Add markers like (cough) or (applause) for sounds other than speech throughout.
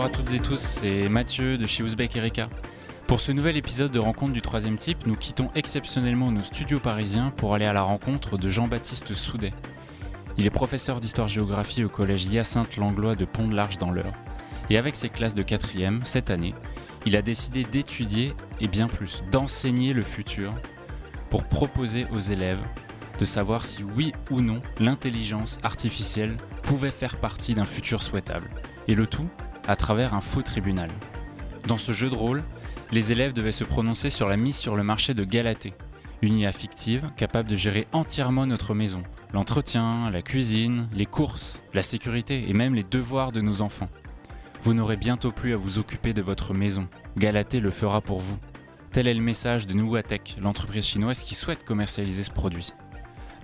Bonjour à toutes et tous, c'est Mathieu de chez Ouzbek Erika. Pour ce nouvel épisode de Rencontre du troisième type, nous quittons exceptionnellement nos studios parisiens pour aller à la rencontre de Jean-Baptiste Soudet. Il est professeur d'histoire-géographie au collège Hyacinthe Langlois de Pont-de-l'Arche dans l'Eure. Et avec ses classes de 4e, cette année, il a décidé d'étudier, et bien plus, d'enseigner le futur pour proposer aux élèves de savoir si oui ou non l'intelligence artificielle pouvait faire partie d'un futur souhaitable. Et le tout à travers un faux tribunal. Dans ce jeu de rôle, les élèves devaient se prononcer sur la mise sur le marché de Galatée, une IA fictive capable de gérer entièrement notre maison, l'entretien, la cuisine, les courses, la sécurité et même les devoirs de nos enfants. Vous n'aurez bientôt plus à vous occuper de votre maison. Galatée le fera pour vous. Tel est le message de Nuwatech, l'entreprise chinoise qui souhaite commercialiser ce produit.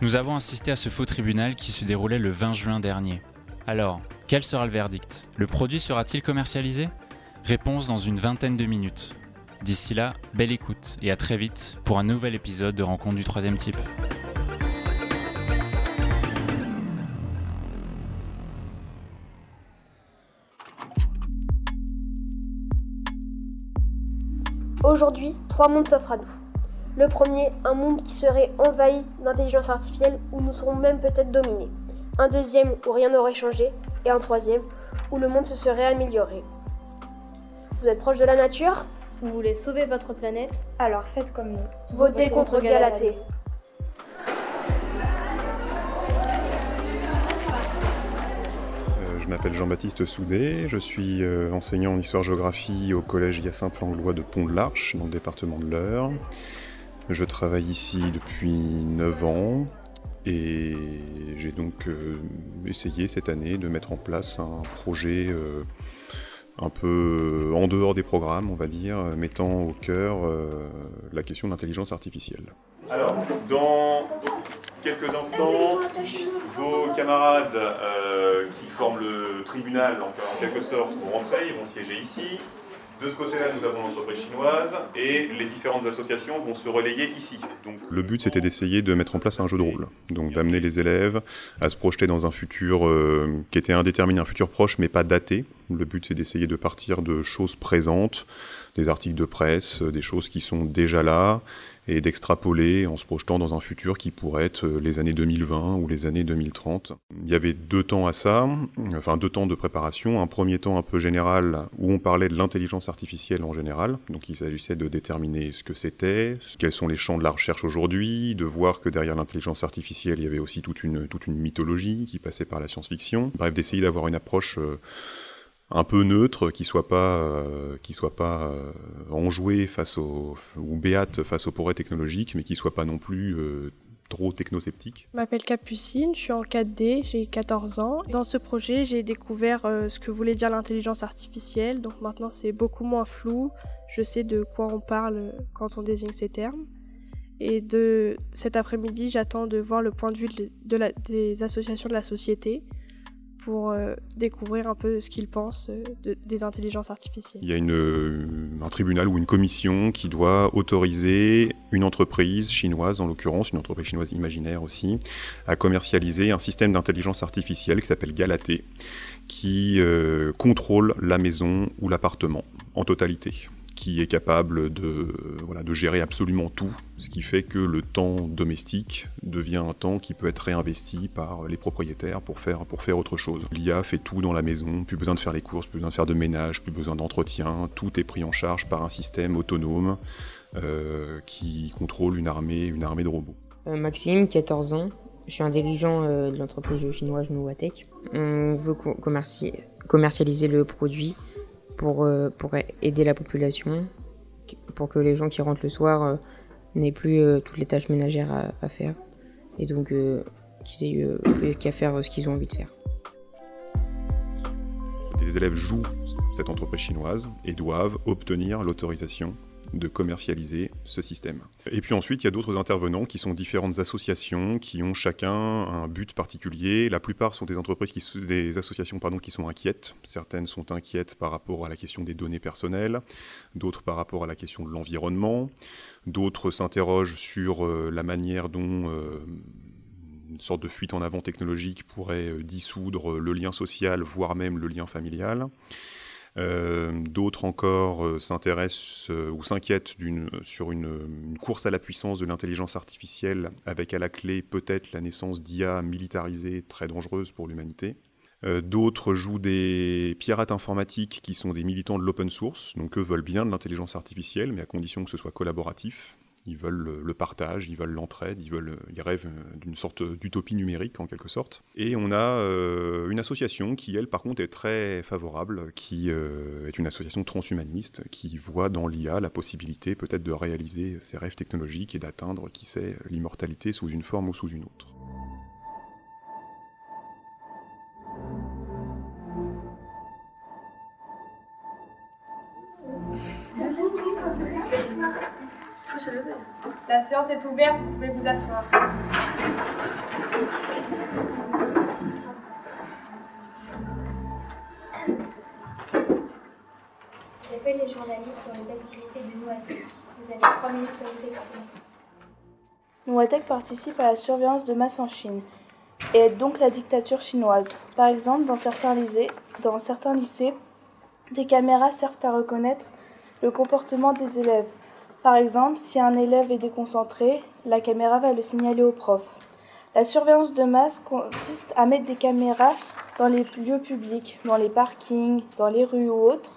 Nous avons assisté à ce faux tribunal qui se déroulait le 20 juin dernier. Alors, quel sera le verdict? Le produit sera-t-il commercialisé? Réponse dans une vingtaine de minutes. D'ici là, belle écoute et à très vite pour un nouvel épisode de Rencontre du troisième type. Aujourd'hui, trois mondes s'offrent à nous. Le premier, un monde qui serait envahi d'intelligence artificielle où nous serons même peut-être dominés. Un deuxième où rien n'aurait changé. Et un troisième où le monde se serait amélioré. Vous êtes proche de la nature? Vous voulez sauver votre planète? Alors faites comme nous. Votez contre Galatée. Je m'appelle Jean-Baptiste Soudet, je suis euh, enseignant en histoire-géographie au collège Hyacinthe Langlois de Pont-de-l'Arche, dans le département de l'Eure. Je travaille ici depuis 9 ans et j'ai donc euh, essayé cette année de mettre en place un projet euh, un peu en dehors des programmes, on va dire, mettant au cœur la question de l'intelligence artificielle. Alors, dans quelques instants, vos camarades euh, qui forment le tribunal, en quelque sorte, vont rentrer, ils vont siéger ici. De ce côté-là, nous avons l'entreprise chinoise et les différentes associations vont se relayer ici. Donc, le but, c'était d'essayer de mettre en place un jeu de rôle, donc d'amener les élèves à se projeter dans un futur euh, qui était indéterminé, un futur proche, mais pas daté. Le but, c'est d'essayer de partir de choses présentes, des articles de presse, des choses qui sont déjà là, et d'extrapoler en se projetant dans un futur qui pourrait être euh, les années 2020 ou les années 2030. Il y avait deux temps à ça, enfin deux temps de préparation. Un premier temps un peu général où on parlait de l'intelligence artificielle en général, donc il s'agissait de déterminer ce que c'était, quels sont les champs de la recherche aujourd'hui, de voir que derrière l'intelligence artificielle il y avait aussi toute une, toute une mythologie qui passait par la science-fiction. Bref, d'essayer d'avoir une approche... Euh, un peu neutre, qui soit pas, euh, qui soit pas euh, enjoué face au ou béate face aux progrès technologiques, mais qui soit pas non plus euh, trop technosceptique. Je m'appelle Capucine, je suis en 4D, j'ai 14 ans. Dans ce projet, j'ai découvert ce que voulait dire l'intelligence artificielle, donc maintenant c'est beaucoup moins flou. Je sais de quoi on parle quand on désigne ces termes. Et de cet après-midi, j'attends de voir le point de vue des associations de la société pour euh, découvrir un peu ce qu'ils pensent euh, de, des intelligences artificielles. Il y a euh, un tribunal ou une commission qui doit autoriser une entreprise chinoise, en l'occurrence une entreprise chinoise imaginaire aussi, à commercialiser un système d'intelligence artificielle qui s'appelle Galatée, qui contrôle la maison ou l'appartement en totalité qui est capable de, voilà, de gérer absolument tout, ce qui fait que le temps domestique devient un temps qui peut être réinvesti par les propriétaires pour faire, pour faire autre chose. L'IA fait tout dans la maison, plus besoin de faire les courses, plus besoin de faire de ménage, plus besoin d'entretien, tout est pris en charge par un système autonome euh, qui contrôle une armée, une armée de robots. Euh, Maxime, 14 ans, je suis un dirigeant euh, de l'entreprise chinoise Nuwatech. On veut commerci commercialiser le produit pour, euh, pour aider la population, pour que les gens qui rentrent le soir euh, n'aient plus euh, toutes les tâches ménagères à, à faire. Et donc qu'ils aient plus qu'à faire ce qu'ils ont envie de faire. Les élèves jouent cette entreprise chinoise et doivent obtenir l'autorisation de commercialiser ce système. Et puis ensuite, il y a d'autres intervenants qui sont différentes associations qui ont chacun un but particulier. La plupart sont des entreprises qui des associations pardon qui sont inquiètes. Certaines sont inquiètes par rapport à la question des données personnelles, d'autres par rapport à la question de l'environnement, d'autres s'interrogent sur euh, la manière dont euh, une sorte de fuite en avant technologique pourrait dissoudre le lien social, voire même le lien familial. D'autres encore s'intéressent ou s'inquiètent sur une, course à la puissance de l'intelligence artificielle avec à la clé peut-être la naissance d'IA militarisées très dangereuses pour l'humanité. Euh, d'autres jouent des pirates informatiques qui sont des militants de l'open source, donc eux veulent bien de l'intelligence artificielle, mais à condition que ce soit collaboratif. Ils veulent le partage, ils veulent l'entraide, ils, veulent, ils rêvent euh, d'une sorte d'utopie numérique en quelque sorte. Et on a euh, une association qui, elle, par contre, est très favorable, qui est une association transhumaniste, qui voit dans l'IA la possibilité peut-être de réaliser ses rêves technologiques et d'atteindre, qui sait, l'immortalité sous une forme ou sous une autre. La séance est ouverte, vous pouvez vous asseoir. J'appelle les journalistes sur les activités de Noatec. Vous avez trois minutes pour vous exprimer. Noatec participe à la surveillance de masse en Chine et aide donc la dictature chinoise. Par exemple, dans certains lycées, dans certains lycées des caméras servent à reconnaître le comportement des élèves. Par exemple, si un élève est déconcentré, la caméra va le signaler au prof. La surveillance de masse consiste à mettre des caméras dans les lieux publics, dans les parkings, dans les rues ou autres.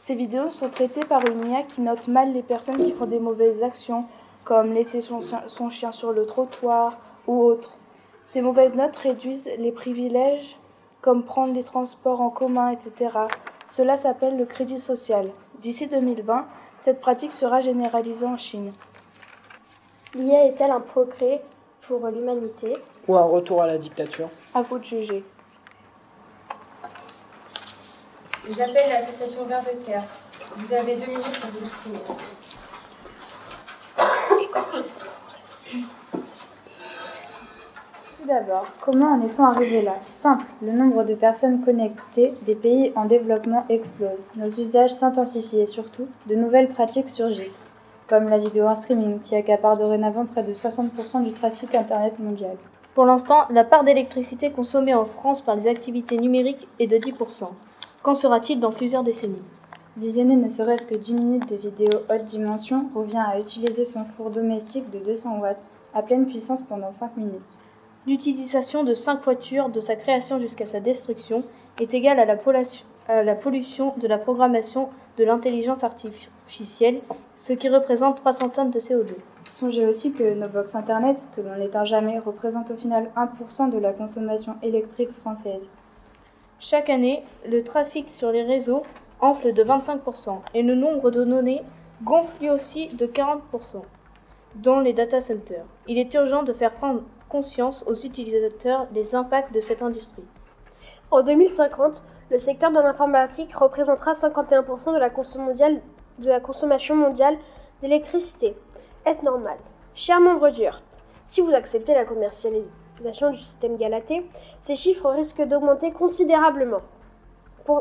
Ces vidéos sont traitées par une IA qui note mal les personnes qui font des mauvaises actions, comme laisser son, chien sur le trottoir ou autre. Ces mauvaises notes réduisent les privilèges, comme prendre les transports en commun, etc. Cela s'appelle le crédit social. D'ici 2020, cette pratique sera généralisée en Chine. L'IA est-elle un progrès pour l'humanité Ou un retour à la dictature? À vous de juger. J'appelle l'association Vert de Terre. Vous avez deux minutes pour vous exprimer. (coughs) Tout d'abord, comment en est-on arrivé là? Simple, le nombre de personnes connectées des pays en développement explose. Nos usages s'intensifient et surtout, de nouvelles pratiques surgissent, comme la vidéo en streaming qui accapare dorénavant près de 60% du trafic Internet mondial. Pour l'instant, la part d'électricité consommée en France par les activités numériques est de 10%. Qu'en sera-t-il dans plusieurs décennies? Visionner ne serait-ce que 10 minutes de vidéo haute dimension revient à utiliser son four domestique de 200 watts à pleine puissance pendant 5 minutes. L'utilisation de 5 voitures de sa création jusqu'à sa destruction est égale à la, à la pollution de la programmation de l'intelligence artificielle, ce qui représente 300 tonnes de CO2. Songez aussi que nos box Internet, que l'on n'éteint jamais, représentent au final 1% de la consommation électrique française. Chaque année, le trafic sur les réseaux enfle de 25% et le nombre de données gonfle lui aussi de 40% dans les data centers. Il est urgent de faire prendre conscience aux utilisateurs des impacts de cette industrie. En 2050, le secteur de l'informatique représentera 51% de la, consommation mondiale d'électricité. Est-ce normal? Chers membres du HURT, si vous acceptez la commercialisation du système Galatée, ces chiffres risquent d'augmenter considérablement.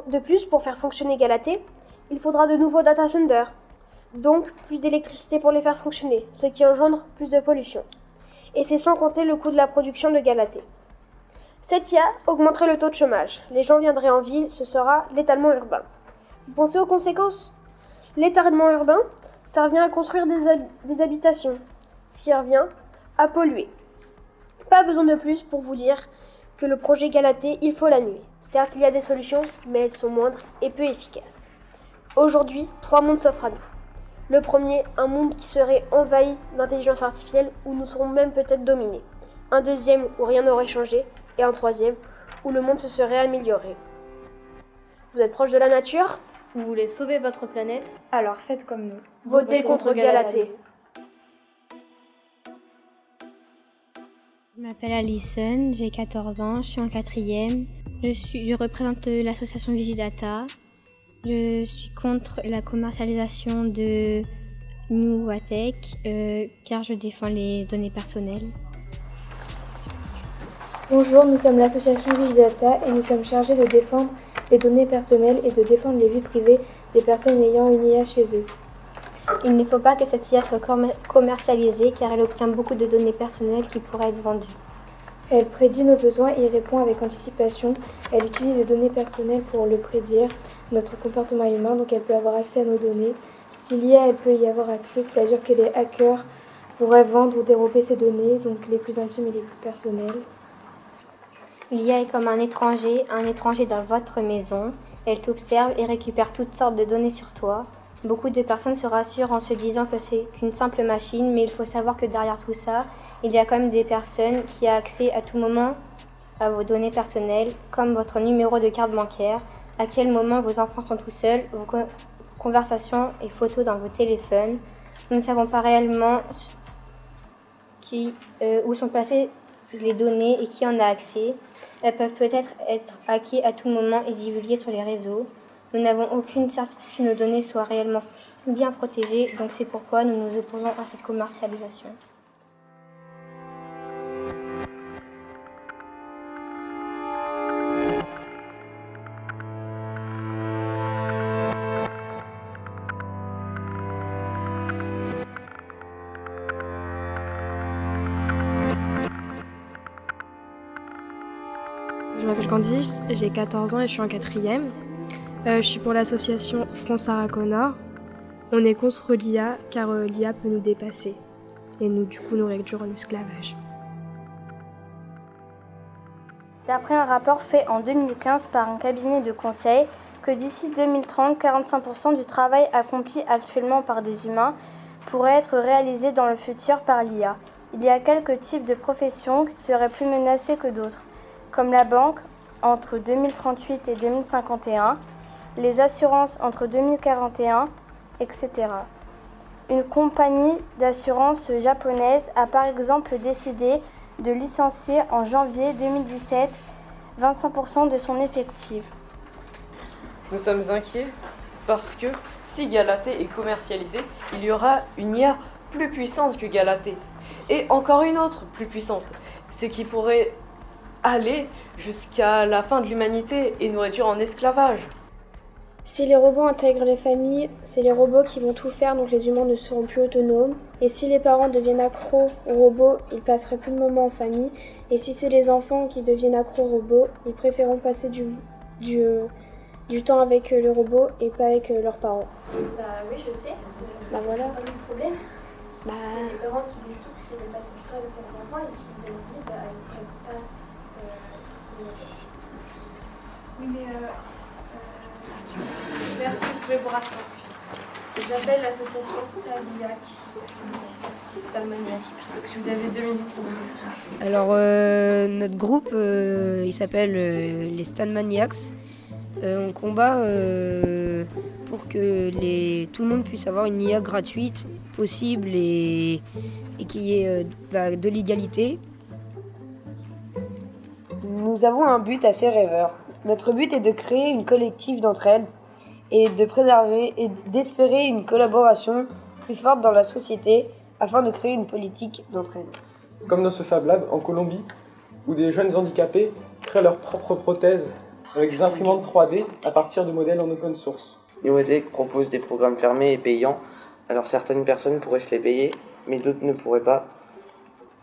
de plus, pour faire fonctionner Galatée, il faudra de nouveaux data centers, donc plus d'électricité pour les faire fonctionner, ce qui engendre plus de pollution et c'est sans compter le coût de la production de Galatée. Cette IA augmenterait le taux de chômage. Les gens viendraient en ville, ce sera l'étalement urbain. Vous pensez aux conséquences? L'étalement urbain, ça revient à construire des, habitations. Ça revient à polluer. Pas besoin de plus pour vous dire que le projet Galatée, il faut l'annuler. Certes, il y a des solutions, mais elles sont moindres et peu efficaces. Aujourd'hui, trois mondes s'offrent à nous. Le premier, un monde qui serait envahi d'intelligence artificielle où nous serons même peut-être dominés. Un deuxième où rien n'aurait changé. Et un troisième où le monde se serait amélioré. Vous êtes proche de la nature? Vous voulez sauver votre planète? Alors faites comme nous. Votez, contre, Galatée. Je m'appelle Alison, j'ai 14 ans, je suis en quatrième. Je, suis, je représente l'association Vigidata. Je suis contre la commercialisation de Nuwatech euh, car je défends les données personnelles. Bonjour, nous sommes l'association Vigidata et nous sommes chargés de défendre les données personnelles et de défendre les vies privées des personnes ayant une IA chez eux. Il ne faut pas que cette IA soit commercialisée car elle obtient beaucoup de données personnelles qui pourraient être vendues. Elle prédit nos besoins et y répond avec anticipation. Elle utilise des données personnelles pour le prédire, notre comportement humain, donc elle peut avoir accès à nos données. Si l'IA, elle peut y avoir accès, c'est-à-dire que les hackers pourraient vendre ou dérober ces données, donc les plus intimes et les plus personnelles. L'IA est comme un étranger, un étranger dans votre maison. Elle t'observe et récupère toutes sortes de données sur toi. Beaucoup de personnes se rassurent en se disant que c'est qu'une simple machine, mais il faut savoir que derrière tout ça, il y a quand même des personnes qui ont accès à tout moment à vos données personnelles, comme votre numéro de carte bancaire, à quel moment vos enfants sont tout seuls, vos conversations et photos dans vos téléphones. Nous ne savons pas réellement euh, où sont placées les données et qui en a accès. Elles peuvent peut-être être hackées à tout moment et divulguées sur les réseaux. Nous n'avons aucune certitude que nos données soient réellement bien protégées, donc c'est pourquoi nous nous opposons à cette commercialisation. Je m'appelle Candice, j'ai 14 ans et je suis en quatrième. Euh, je suis pour l'association Front Sarah Connor. On est contre l'IA car euh, l'IA peut nous dépasser et nous du coup nous réduire en esclavage. D'après un rapport fait en 2015 par un cabinet de conseil, que d'ici 2030, 45% du travail accompli actuellement par des humains pourrait être réalisé dans le futur par l'IA. Il y a quelques types de professions qui seraient plus menacées que d'autres, comme la banque entre 2038 et 2051, les assurances entre 2041, etc. Une compagnie d'assurance japonaise a par exemple décidé de licencier en janvier 2017 25% de son effectif. Nous sommes inquiets parce que si Galatée est commercialisé, il y aura une IA plus puissante que Galatée. Et encore une autre plus puissante. Ce qui pourrait aller jusqu'à la fin de l'humanité et nous réduire en esclavage. Si les robots intègrent les familles, c'est les robots qui vont tout faire, donc les humains ne seront plus autonomes. Et si les parents deviennent accros aux robots, ils passeraient plus de moments en famille. Et si c'est les enfants qui deviennent accros aux robots, ils préféreront passer du, du, euh, du temps avec euh, le robot et pas avec euh, leurs parents. Bah oui, je sais. Bah voilà. Pas de problème. Bah... C'est les parents qui décident s'ils veulent passer du temps avec leurs enfants et s'ils veulent bah ils ne prennent pas. Euh, Oui, mais. Euh, Merci, vous pouvez vous. J'appelle l'association Staliac. Vous avez deux minutes. Alors, euh, notre groupe, euh, il s'appelle euh, les Stan Maniacs. Euh, on combat pour que les, tout le monde puisse avoir une IA gratuite, possible et, et qu'il y ait bah, de l'égalité. Nous avons un but assez rêveur. Notre but est de créer une collective d'entraide et de préserver et d'espérer une collaboration plus forte dans la société afin de créer une politique d'entraide. Comme dans ce Fab Lab en Colombie, où des jeunes handicapés créent leurs propres prothèses avec des imprimantes 3D à partir de modèles en open source. Neurotech propose des programmes fermés et payants, alors certaines personnes pourraient se les payer, mais d'autres ne pourraient pas.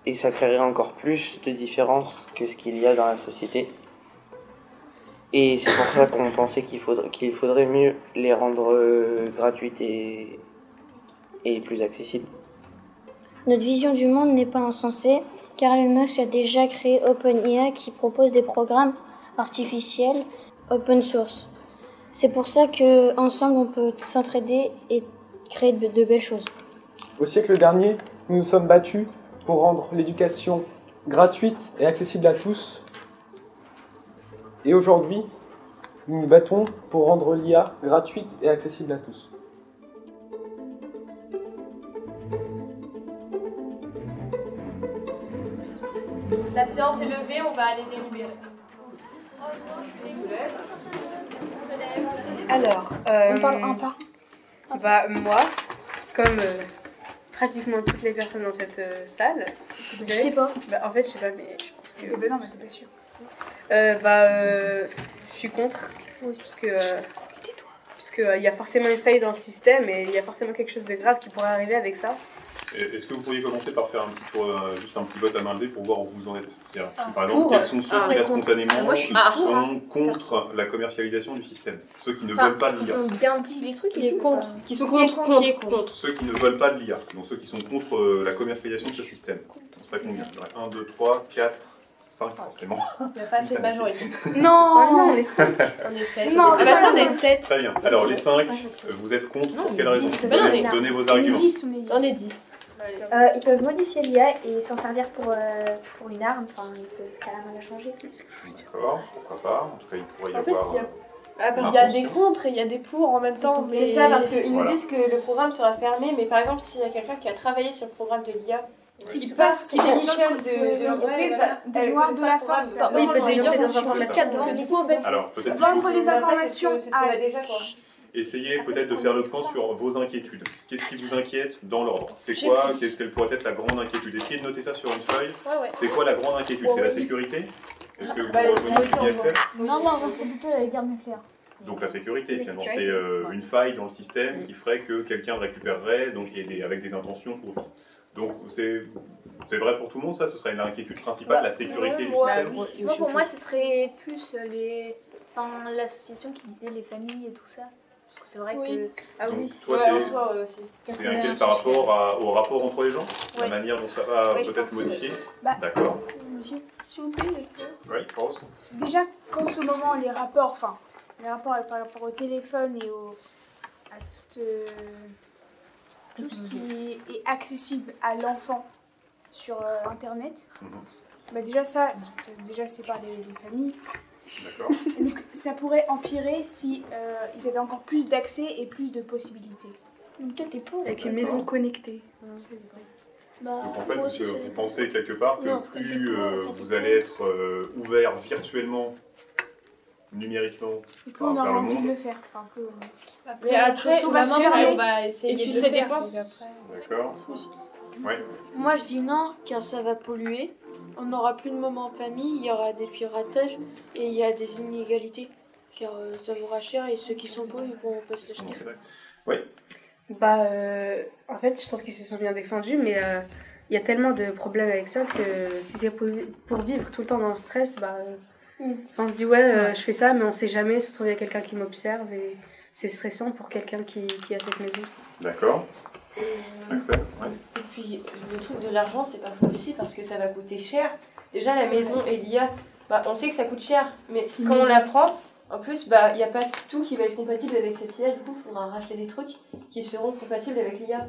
Et ça créerait encore plus de différences que ce qu'il y a dans la société. Et c'est pour ça qu'on pensait qu'il faudrait, qu'il faudrait mieux les rendre euh, gratuites et, et plus accessibles. Notre vision du monde n'est pas insensée, car Elon Musk a déjà créé OpenIA qui propose des programmes artificiels open source. C'est pour ça que ensemble on peut s'entraider et créer de, de belles choses. Au siècle dernier, nous nous sommes battus pour rendre l'éducation gratuite et accessible à tous. Et aujourd'hui, nous nous battons pour rendre l'IA gratuite et accessible à tous. La séance est levée, on va aller délibérer. Alors, euh, On parle un par Bah, moi, comme euh, pratiquement toutes les personnes dans cette euh, salle. Je sais pas. Bah, en fait, je sais pas, mais je pense que. Ben non, mais t'es pas sûr. Euh, bah, euh, je suis contre. Parce que. Euh, parce qu'il y a forcément une faille dans le système et il y a forcément quelque chose de grave qui pourrait arriver avec ça. Et- Est-ce que vous pourriez commencer par faire un petit tour, euh, juste un petit vote à main levée pour voir où vous en êtes? C'est-à-dire, Ah, Par exemple, pour. quels sont ceux Ah, qui, là, contre. spontanément, Ah, moi, sont contre la commercialisation du système Ceux qui ne veulent pas de ils l'IA. ont bien dit les trucs Qui tout, contre. Qui sont contre, contre, qui est contre. Ceux qui ne veulent pas de l'IA, donc ceux qui sont contre euh, la commercialisation de ce système. On serait combien? Il y aurait 1, 2, 3, 4, 5 forcément. Il n'y a pas assez de majorité. (laughs) Non Oh non, (laughs) on est cinq. On est 7. Non, ah bah si, on est cinq. 7. Très bien. Alors les 5, vous êtes contre pour quelle raison on est- donnez vos on est arguments. dix, On est 10. Euh, ils peuvent modifier l'IA et s'en servir pour, euh, pour une arme, enfin ils peuvent carrément la changer. D'accord, pourquoi pas. En tout cas, il pourrait y En fait, avoir. il y a- euh, Ah, une il y a intention. des contre et il y a des pour en même temps. C'est ça, parce qu'ils nous disent que le programme sera fermé, mais par exemple, s'il y a quelqu'un qui a travaillé sur le programme de l'IA, Qui qui passe, qui qui démissionne de- l'entreprise, de- bah, de noir de la force, Bah, oui, peut-être Alors peut-être Vendre les informations c'est ce que- ce qu'on à- a déjà, quoi. essayez peut-être de faire le point sur vos inquiétudes. Qu'est-ce qui vous inquiète dans l'ordre? C'est quoi. Qu'est-ce qu'elle pourrait être la grande inquiétude? Essayez de noter ça sur une feuille. Ouais, ouais. C'est quoi la grande inquiétude? C'est la sécurité? Est-ce que vous Bah, la rejoignez ce Axel Non, non, c'est plutôt la guerre nucléaire. Donc la sécurité, finalement, c'est euh, une faille dans le système qui ferait que quelqu'un le récupérerait donc, et des- avec des intentions autres. Donc c'est c'est vrai pour tout le monde, ça? Ce serait l'inquiétude principale, la sécurité du système Moi, pour moi, ce serait plus euh, les... enfin, l'association qui disait les familles et tout ça. Parce que c'est vrai que. Ah Donc, oui, toi, Ouais, t'es- en soi, euh, inquiète par rapport à- au rapport entre les gens? La manière dont ça va Ouais, peut-être que- modifier? Bah, D'accord. S'il s'il vous plaît, Oui, Rose Déjà qu'en ce moment, les rapports, enfin, les rapports par rapport au téléphone et au, à tout, euh, tout ce qui est accessible à l'enfant sur euh, Internet, bah déjà ça, c'est- déjà c'est par les, les familles. D'accord. Donc ça pourrait empirer si euh, ils avaient encore plus d'accès et plus de possibilités. Donc toi t'es pour Avec une maison connectée. Bah, Donc en fait, moi vous, aussi, vous c'est- pensez quelque part que Non, plus euh, vous allez être euh, ouvert virtuellement, numériquement, on vers aura le envie de monde le faire. Enfin, euh, Mais après, on va on va essayer Et puis de ça dépend. après- D'accord Ouais. Moi je dis non, car ça va polluer. On n'aura plus de moments en famille, il y aura des piratages et il y a des inégalités. Car euh, ça vaudra cher et ceux qui sont pauvres ils pourront pas se l'acheter. Oui. Bah, euh, en fait, je trouve qu'ils se sont bien défendus, mais euh, il y a tellement de problèmes avec ça que si c'est pour, pour vivre tout le temps dans le stress, bah, euh, on se dit ouais, euh, je fais ça, mais on sait jamais, si se trouve il y a quelqu'un qui m'observe et c'est stressant pour quelqu'un qui, qui a cette maison. D'accord. Axel ouais. Et puis le truc de l'argent, c'est pas faux aussi parce que ça va coûter cher. Déjà la maison et l'IA, bah, on sait que ça coûte cher, mais quand on la prend, en plus, bah il n'y a pas tout qui va être compatible avec cette IA. Du coup, il faudra racheter des trucs qui seront compatibles avec l'IA.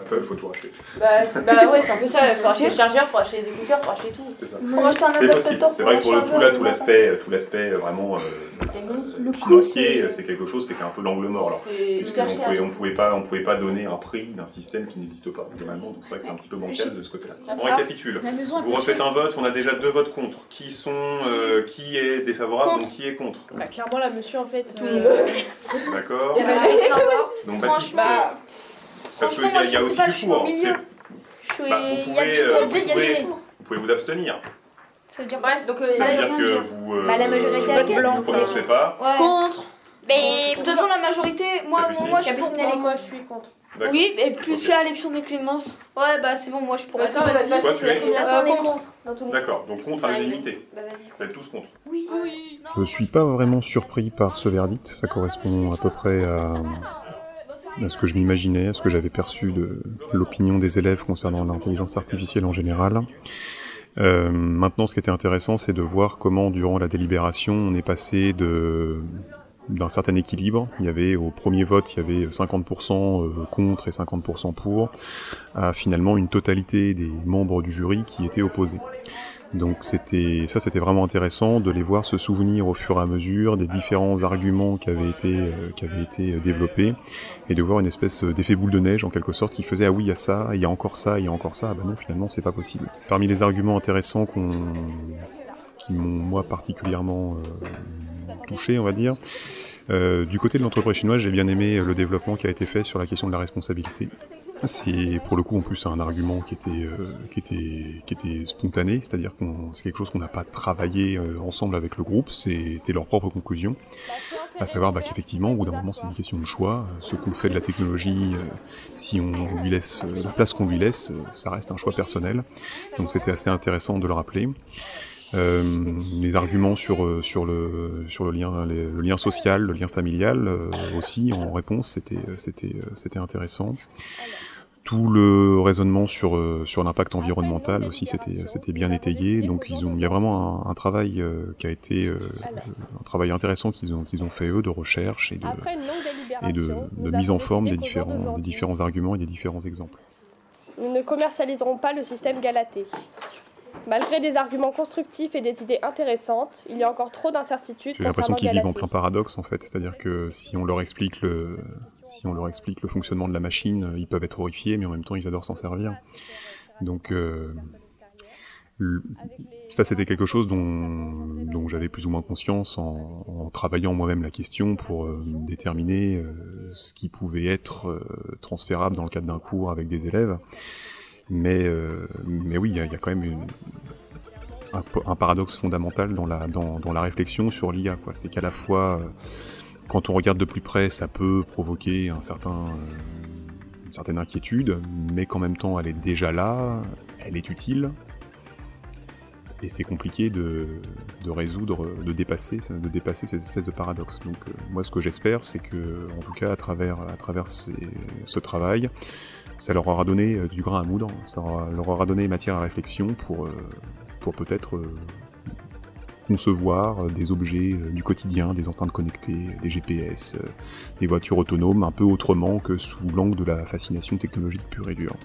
Apple, il faut tout racheter. Bah, bah ouais, c'est un peu ça. Il faut acheter le chargeur, il faut acheter les écouteurs, il faut acheter tout. C'est ça. Faut racheter un C'est possible. C'est vrai que pour le coup, là, tout l'aspect, tout l'aspect euh, vraiment euh, financier, c'est- c'est quelque chose qui était un peu l'angle mort. Alors, on pouvait, on pouvait pas, on pouvait pas donner un prix d'un système qui n'existe pas globalement. Donc c'est vrai que c'est un petit peu bancal de ce côté-là. On récapitule. Vous refaites un vote. On a déjà deux votes contre. Qui sont, euh, qui est défavorable, donc qui est contre. Bah, clairement, la monsieur, en fait. Tout le euh, (laughs) D'accord. Il y a majorité encore. Donc Franchement, euh, parce qu'il y a, il y a aussi pas, du suis- Bah, vous il y a pouvez, euh, contre, vous pouvez- vous pouvez vous abstenir. Ça veut dire Bref, donc euh, Ça veut dire que vous euh, Bah, la majorité euh, avec vous blanc, ne prononcez pas. Ouais. Contre Mais de toute façon, la majorité, moi, Capucine. moi je suis elle est moi, je suis contre. Oui, et plus Ok. que Alexandre et Clémence. Ouais, bah c'est bon, moi je suis pour. Bah, façon, Toi, tu es Euh, contre. contre. D'accord, donc contre à l'unanimité. Bah. Vous êtes tous contre. Oui, oui. Je suis pas vraiment surpris par ce verdict. Ça correspond à peu près à, à ce que je m'imaginais, ce que j'avais perçu de l'opinion des élèves concernant l'intelligence artificielle en général. Euh, maintenant, ce qui était intéressant, c'est de voir comment, durant la délibération, on est passé de d'un certain équilibre. Il y avait au premier vote, il y avait 50% euh, contre et 50% pour, à finalement une totalité des membres du jury qui étaient opposés. Donc c'était ça, c'était vraiment intéressant de les voir se souvenir au fur et à mesure des différents arguments qui avaient été euh, qui avaient été développés et de voir une espèce d'effet boule de neige en quelque sorte qui faisait ah oui il y a ça, il y a encore ça, il y a encore ça. Ah bah non finalement c'est pas possible. Parmi les arguments intéressants qu'on qui m'ont moi particulièrement euh, touché, on va dire. Euh, du côté de l'entreprise chinoise, j'ai bien aimé le développement qui a été fait sur la question de la responsabilité. C'est pour le coup en plus un argument qui était, euh, qui était, qui était spontané, c'est-à-dire que c'est quelque chose qu'on n'a pas travaillé euh, ensemble avec le groupe, c'était leur propre conclusion, à savoir bah, qu'effectivement au bout d'un moment c'est une question de choix, ce qu'on fait de la technologie, euh, si on lui laisse la place qu'on lui laisse, ça reste un choix personnel, donc c'était assez intéressant de le rappeler. Euh, les arguments sur euh, sur le sur le lien le lien social, le lien familial euh, aussi en réponse, c'était c'était c'était intéressant. Tout le raisonnement sur sur l'impact environnemental aussi, c'était c'était bien étayé. Donc ils ont il y a vraiment un, un travail qui a été un travail intéressant qu'ils ont qu'ils ont fait eux de recherche et de et de, de mise en forme des différents des différents arguments et des différents exemples. Nous ne commercialiserons pas le système Galatée. Malgré des arguments constructifs et des idées intéressantes, il y a encore trop d'incertitudes. J'ai l'impression qu'ils vivent en plein paradoxe en fait, c'est-à-dire que si on leur explique le, si on leur explique le fonctionnement de la machine, ils peuvent être horrifiés, mais en même temps ils adorent s'en servir. Donc euh, ça c'était quelque chose dont, dont j'avais plus ou moins conscience en, en travaillant moi-même la question pour euh, déterminer euh, ce qui pouvait être transférable dans le cadre d'un cours avec des élèves. Mais, euh, mais oui, il y, a quand même un, paradoxe fondamental dans la, dans, dans la réflexion sur l'IA. C'est qu'à la fois, euh, quand on regarde de plus près, ça peut provoquer un certain, euh, une certaine inquiétude, mais qu'en même temps, elle est déjà là, elle est utile. Et c'est compliqué de, de, résoudre, de dépasser, de dépasser cette espèce de paradoxe. Donc moi, ce que j'espère, c'est que, en tout cas, à travers, à travers ce travail, ça leur aura donné euh, du grain à moudre, ça aura, leur aura donné matière à réflexion pour, euh, peut-être euh, concevoir des objets du quotidien, des enceintes connectées, des GPS, des voitures autonomes, un peu autrement que sous l'angle de la fascination technologique pure et dure.